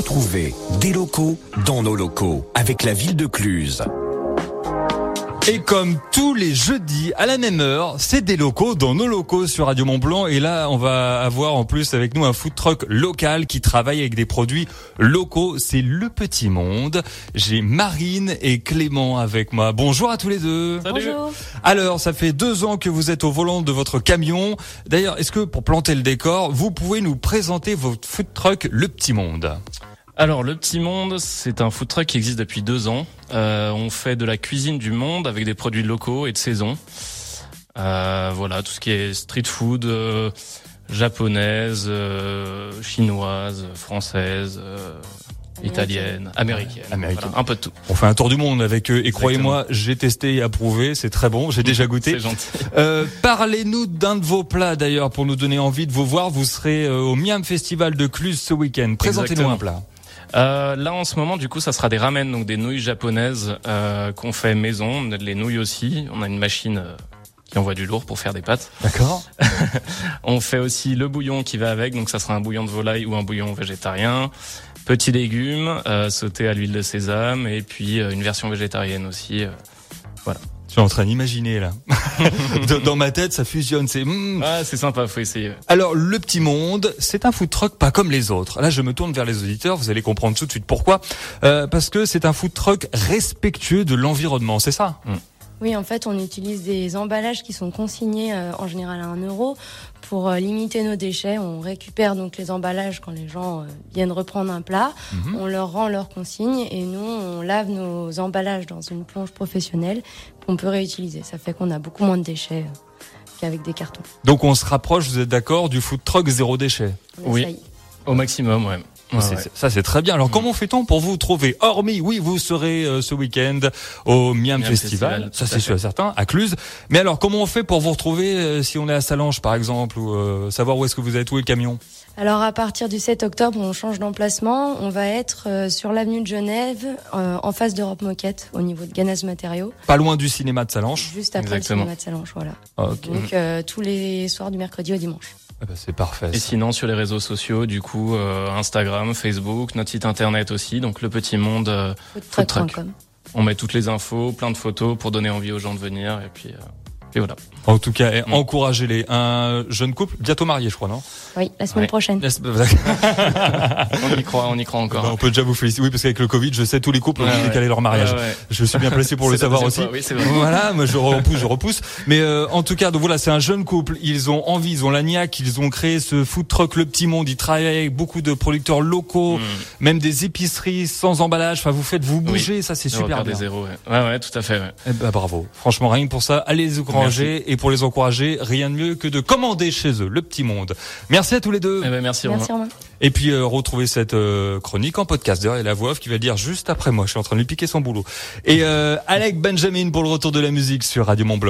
Retrouvez des locaux dans nos locaux avec la ville de Cluse. Et comme tous les jeudis à la même heure, c'est des locaux dans nos locaux sur Radio Mont Blanc. Et là, on va avoir en plus avec nous un food truck local qui travaille avec des produits locaux. C'est Le Petit Monde. J'ai Marine et Clément avec moi. Bonjour à tous les deux. Bonjour. Alors, ça fait deux ans que vous êtes au volant de votre camion. D'ailleurs, est-ce que pour planter le décor, vous pouvez nous présenter votre food truck Le Petit Monde? Alors, Le Petit Monde, c'est un food truck qui existe depuis deux ans. Euh, on fait de la cuisine du monde avec des produits locaux et de saison. Euh, voilà, tout ce qui est street food, euh, japonaise, euh, chinoise, française, euh, italienne, américaine. Américaine. Voilà, un peu de tout. On fait un tour du monde avec eux et croyez-moi, j'ai testé et approuvé, c'est très bon, j'ai déjà goûté. C'est gentil. Euh, Parlez-nous d'un de vos plats d'ailleurs pour nous donner envie de vous voir. Vous serez euh, au Miam Festival de Cluse ce week-end. Présentez-nous un plat. Euh, là en ce moment du coup ça sera des ramen donc des nouilles japonaises euh, qu'on fait maison, on a les nouilles aussi, on a une machine euh, qui envoie du lourd pour faire des pâtes. D'accord. On fait aussi le bouillon qui va avec, donc ça sera un bouillon de volaille ou un bouillon végétarien. Petits légumes euh, sautés à l'huile de sésame et puis euh, une version végétarienne aussi. euh. Je suis en train d'imaginer là. Dans- ma tête, ça fusionne. C'est. mm. Ah c'est sympa, faut essayer. Alors, le petit monde, c'est un food truck pas comme les autres. Là, je me tourne vers les auditeurs. Vous allez comprendre tout de suite pourquoi. Euh, parce que c'est un food truck respectueux de l'environnement. C'est ça? Oui, en fait, on utilise des emballages qui sont consignés euh, en général à 1 euro pour euh, limiter nos déchets. On récupère donc les emballages quand les gens euh, viennent reprendre un plat. Mhm. On leur rend leurs consignes et nous, on lave nos emballages dans une plonge professionnelle qu'on peut réutiliser. Ça fait qu'on a beaucoup moins de déchets euh, qu'avec des cartons. Donc, on se rapproche. Vous êtes d'accord du food truck zéro déchet. Oui. Au maximum, ouais. Ouais, ouais. Ça, c'est très bien. Alors, Mm. comment fait-on pour vous trouver Hormis, oui, vous serez euh, ce week-end au Miam, Miam Festival. Festival, Ça, c'est sûr et certain, à Cluse. Mais alors, comment on fait pour vous retrouver euh, si on est à Salange, par exemple, ou euh, savoir où est-ce que vous êtes, où est le camion? Alors à partir du 7 octobre, on change d'emplacement. On va être euh, sur l'avenue de Genève, euh, en face d'Europe Moquette, au niveau de Ganaz Matériaux, Pas loin du cinéma de Salange. juste après Exactement. le cinéma de Salange. Voilà. Ok. Donc euh, tous les soirs du mercredi au dimanche. Ah bah, c'est parfait. Et ça. sinon sur les réseaux sociaux, du coup euh, Instagram, Facebook, notre site internet aussi, donc le petit monde. euh, Foodtruck.com. on met toutes les infos, plein de photos pour donner envie aux gens de venir et puis. euh, et voilà. En tout cas, eh, Mm. encouragez-les. Un jeune couple, bientôt marié, je crois, non? Oui, la semaine Ouais. prochaine. On y croit, on y croit encore. bah, On peut déjà vous féliciter. Oui, parce qu'avec le Covid, je sais tous les couples ont Ouais, dû ouais. décaler leur mariage. Ouais, ouais. Je suis bien placé pour le savoir aussi. fois, Oui, c'est vrai. Voilà, moi je repousse, je repousse. Mais euh, en tout cas, donc voilà, c'est un jeune couple. Ils ont envie, ils ont la niaque, ils ont créé ce food truck Le Petit Monde. Ils travaillent avec beaucoup de producteurs locaux, Mm. même des épiceries sans emballage. Enfin, vous faites vous bouger, ça c'est super bien. des zéros, ouais. Ouais, ouais, tout à fait, ouais. Eh ben, bravo. Franchement, rien que pour ça, allez les encourager. Et pour les encourager, rien de mieux que de commander chez eux Le Petit Monde. Merci à tous les deux. Eh ben, merci, Romain. Merci Romain. Et puis euh, retrouvez cette euh, chronique en podcast. D'ailleurs, il y a la voix off qui va le dire juste après moi. Je suis en train de lui piquer son boulot. Et euh, Alec Benjamin pour le retour de la musique sur Radio Mont Blanc.